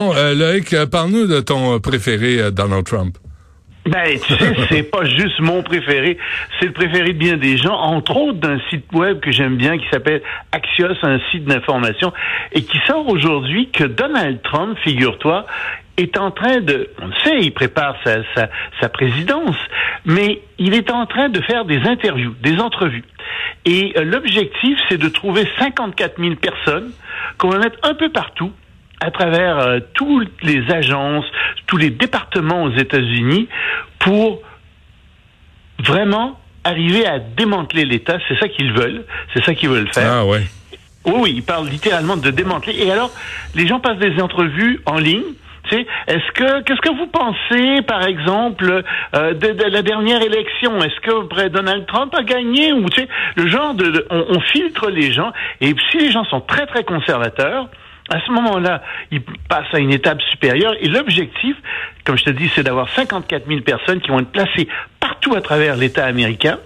Euh, Loïc, euh, parle-nous de ton préféré, euh, Donald Trump. Ben, tu sais, c'est pas juste mon préféré, c'est le préféré de bien des gens, entre autres d'un site web que j'aime bien qui s'appelle Axios, un site d'information, et qui sort aujourd'hui que Donald Trump, figure-toi, est en train de, on le sait, il prépare sa, sa, sa présidence, mais il est en train de faire des interviews, des entrevues. Et l'objectif, c'est de trouver 54 000 personnes qu'on va mettre un peu partout à travers euh, toutes les agences, tous les départements aux États-Unis pour vraiment arriver à démanteler l'État. C'est ça qu'ils veulent. C'est ça qu'ils veulent faire. Ah ouais. Oui, oui, ils parlent littéralement de démanteler. Et alors, les gens passent des entrevues en ligne. Est-ce que qu'est-ce que vous pensez, par exemple, euh, de, de, la dernière élection? Est-ce que Donald Trump a gagné ou tu sais le genre de, on, on, filtre les gens et si les gens sont très très conservateurs, à ce moment-là, il passe à une étape supérieure et l'objectif, comme je te dis, c'est d'avoir 54 000 personnes qui vont être placées partout à travers l'État américain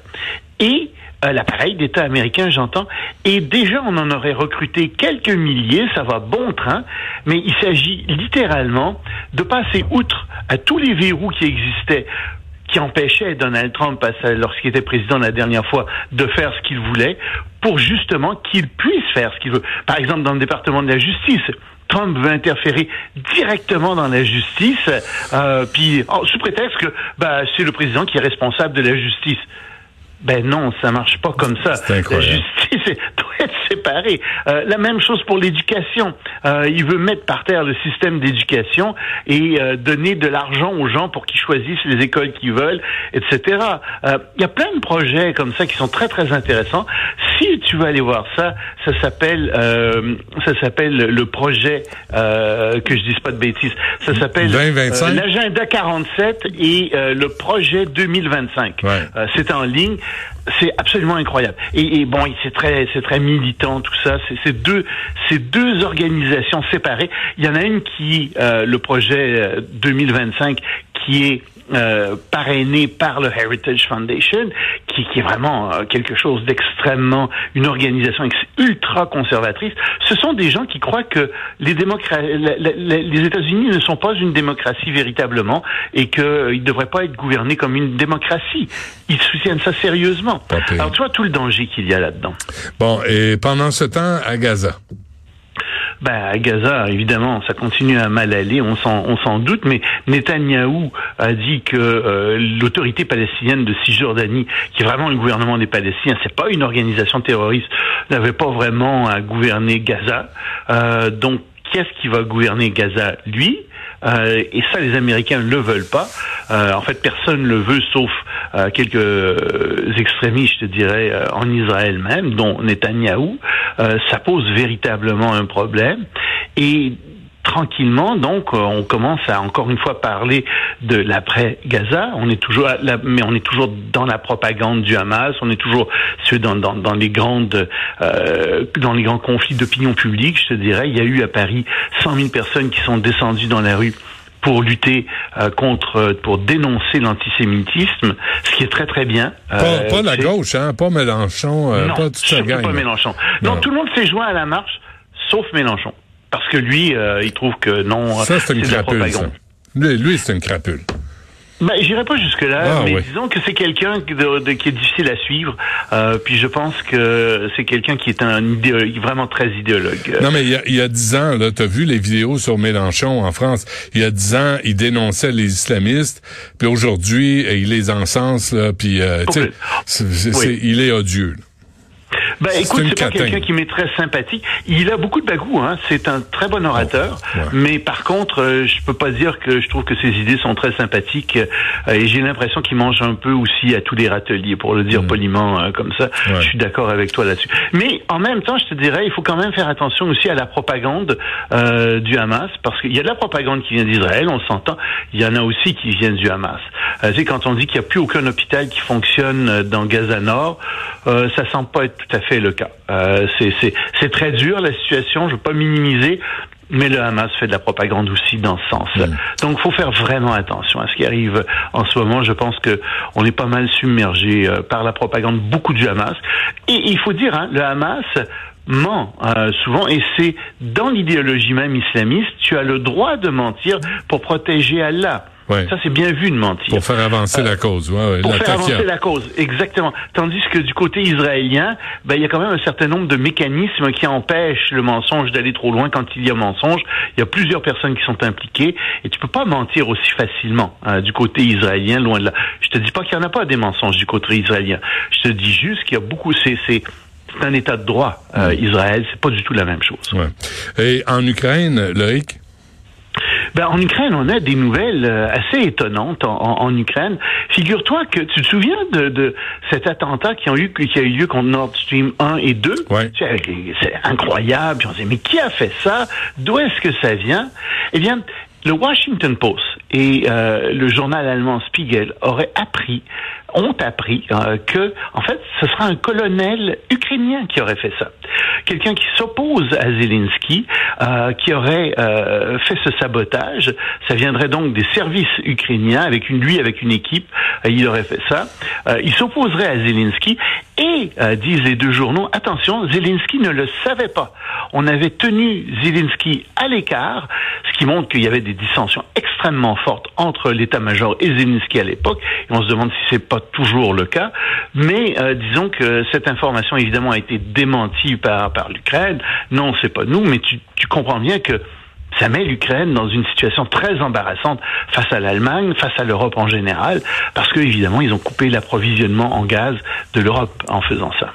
et euh, l'appareil d'État américain, j'entends. Et déjà, on en aurait recruté quelques milliers, ça va bon train, mais il s'agit littéralement de passer outre à tous les verrous qui existaient qui empêchait Donald Trump, lorsqu'il était président la dernière fois, de faire ce qu'il voulait, pour justement qu'il puisse faire ce qu'il veut. Par exemple, dans le département de la justice, Trump veut interférer directement dans la justice, euh, puis oh, sous prétexte que bah, c'est le président qui est responsable de la justice. Ben non, ça marche pas comme ça. La justice doit être Euh, la même chose pour l'éducation. Euh, il veut mettre par terre le système d'éducation et euh, donner de l'argent aux gens pour qu'ils choisissent les écoles qu'ils veulent, etc. Il y a plein de projets comme ça qui sont très très intéressants. Si tu veux aller voir ça, ça s'appelle ça s'appelle le projet que je dise pas de bêtises. Ça s'appelle l'agenda 47 et le projet 2025. Ouais. C'est en ligne c'est absolument incroyable. Et, bon, c'est très, c'est très militant tout ça. C'est deux, c'est deux organisations séparées. Il y en a une qui, euh, le projet 2025, euh, qui est euh, parrainé par le Heritage Foundation, qui, qui est vraiment euh, quelque chose d'extrêmement, une organisation ultra conservatrice. Ce sont des gens qui croient que les les États-Unis ne sont pas une démocratie véritablement et qu'ils ne devraient pas être gouvernés comme une démocratie. Ils soutiennent ça sérieusement. Alors tu vois tout le danger qu'il y a là-dedans. Bon, et pendant ce temps, à Gaza. Ben, à Gaza, évidemment, ça continue à mal aller, on s'en, on s'en doute, mais Netanyahou a dit que euh, l'autorité palestinienne de Cisjordanie, qui est vraiment le gouvernement des Palestiniens, c'est pas une organisation terroriste, n'avait pas vraiment à gouverner Gaza. Euh, donc, qu'est-ce qui va gouverner Gaza Lui? Euh, et ça, les Américains ne le veulent pas. Euh, en fait, personne ne le veut, sauf euh, quelques euh, extrémistes, je te dirais, euh, en Israël même, dont Netanyahou. ça pose véritablement un problème. Et tranquillement, donc, on commence à encore une fois parler de l'après Gaza. On est toujours, mais on est toujours dans la propagande du Hamas. On est toujours dans, dans, dans les grandes, euh, dans les grands conflits d'opinion publique. Je te dirais, il y a eu à Paris 100 000 personnes qui sont descendues dans la rue pour lutter euh, contre, pour dénoncer l'antisémitisme, ce qui est très très bien. Pas, pas la gauche, hein, pas Mélenchon, euh, non, pas toute pas Mélenchon. Non, tout le monde s'est joint à la marche, sauf Mélenchon. Parce que lui, euh, il trouve que non, ça, c'est une crapule. Lui, lui c'est une crapule. Ben, j'irai pas jusque là, ah, mais disons que c'est quelqu'un qui est difficile à suivre. Euh, puis je pense que c'est quelqu'un qui est un vraiment très idéologue. Non, mais il y a dix ans, là, t'as vu les vidéos sur Mélenchon en France? Il y a dix ans, il dénonçait les islamistes, puis aujourd'hui, il les encense, là, puis euh, il est odieux. Là. Ben, écoute, c'est pas quelqu'un qui m'est très sympathique. Il a beaucoup de bagou, hein. C'est un très bon orateur. Mais par contre, euh, je peux pas dire que je trouve que ses idées sont très sympathiques. Euh, et j'ai l'impression qu'il mange un peu aussi à tous les râteliers, pour le dire mm. poliment euh, comme ça. Je suis d'accord avec toi là-dessus. Mais en même temps, je te dirais, il faut quand même faire attention aussi à la propagande du Hamas, parce qu'il y a de la propagande qui vient d'Israël, on s'entend. Il y en a aussi qui viennent du Hamas. tu sais, quand on dit qu'il n'y a plus aucun hôpital qui fonctionne dans Gaza Nord, ça semble pas être tout à fait le cas. Euh, c'est très dur la situation, je veux pas minimiser, mais le Hamas fait de la propagande aussi dans ce sens. Donc, Donc, faut faire vraiment attention à ce qui arrive en ce moment. Je pense que on est pas mal submergé euh, par la propagande, beaucoup du Hamas. Et il faut dire, hein, le Hamas ment euh, souvent et c'est dans l'idéologie même islamiste, tu as le droit de mentir pour protéger Allah. Ça, c'est bien vu de mentir. Pour faire avancer la cause. Ouais, pour faire avancer la cause, exactement. Tandis que du côté israélien, ben, il y a quand même un certain nombre de mécanismes qui empêchent le mensonge d'aller trop loin quand il y a mensonge. Il y a plusieurs personnes qui sont impliquées et tu peux pas mentir aussi facilement hein, du côté israélien, loin de là. Je te dis pas qu'il y en a pas des mensonges du côté israélien. Je te dis juste qu'il y a beaucoup... c'est c'est un état de droit, euh, Israël, c'est pas du tout la même chose. Ouais. Et en Ukraine, Loïc? Ben, en Ukraine, on a des nouvelles euh, assez étonnantes en, Ukraine. Figure-toi que tu te souviens de, de, cet attentat qui a, eu, qui a eu lieu contre Nord Stream 1 et 2? C'est incroyable. on se dit, mais qui a fait ça? D'où est-ce que ça vient? Eh bien, le Washington Post et euh, le journal allemand Spiegel auraient appris, ont appris euh, que, en fait, ce sera un colonel ukrainien qui aurait fait ça. Quelqu'un qui s'oppose à Zelensky, euh, qui aurait euh, fait ce sabotage. Ça viendrait donc des services ukrainiens, avec une, lui, avec une équipe, euh, il aurait fait ça. il s'opposerait à Zelensky et, disent les deux journaux, attention, Zelensky ne le savait pas. On avait tenu Zelensky à l'écart, ce qui montre qu'il y avait des dissensions extrêmement fortes entre l'état-major et Zelensky à l'époque. Et on se demande si c'est pas toujours le cas. Mais disons que cette information évidemment a été démentie par, l'Ukraine. Non, c'est pas nous, mais tu, comprends bien que ça met l'Ukraine dans une situation très embarrassante face à l'Allemagne, face à l'Europe en général, parce que évidemment ils ont coupé l'approvisionnement en gaz de l'Europe en faisant ça.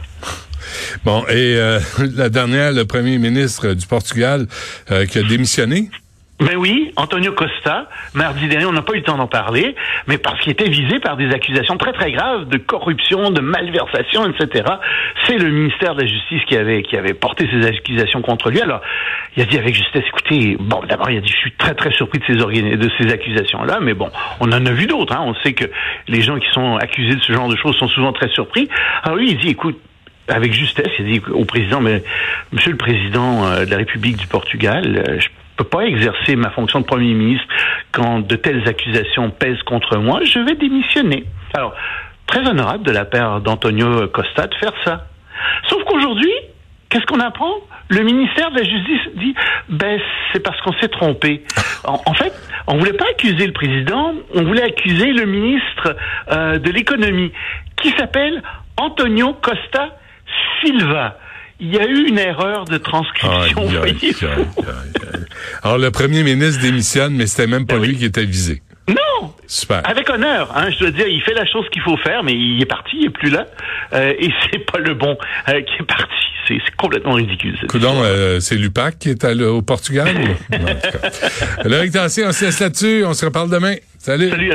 Bon, et euh, la dernière, le premier ministre du Portugal euh, qui a démissionné? Ben oui, Antonio Costa, mardi dernier, on n'a pas eu le temps d'en parler, mais parce qu'il était visé par des accusations très très graves de corruption, de malversation, etc. C'est le ministère de la Justice qui avait qui avait porté ces accusations contre lui. Alors, il a dit avec justesse, écoutez, bon, d'abord il a dit je suis très très surpris de ces de ces accusations-là, mais bon, on en a vu d'autres. Hein. On sait que les gens qui sont accusés de ce genre de choses sont souvent très surpris. Alors lui, il dit, écoute, avec justesse, il dit au président, mais Monsieur le Président euh, de la République du Portugal, euh, je peux pas exercer ma fonction de Premier ministre quand de telles accusations pèsent contre moi, je vais démissionner. Alors, très honorable de la part d'Antonio Costa de faire ça. Sauf qu'aujourd'hui, qu'est-ce qu'on apprend? Le ministère de la Justice dit, ben c'est parce qu'on s'est trompé. En, fait, on voulait pas accuser le président, on voulait accuser le ministre euh, de l'économie, qui s'appelle Antonio Costa Silva il y a eu une erreur de transcription. Alors, le premier ministre démissionne, mais c'était même pas ben lui qui était visé. Non! Super. Avec honneur, hein, je dois dire, il fait la chose qu'il faut faire, mais il est parti, il est plus là. Euh, et c'est pas le bon euh, qui est parti. C'est complètement ridicule. Coudon, euh, c'est Lupac qui est allé au Portugal? Le on se laisse là-dessus. On se reparle demain. Salut. Salut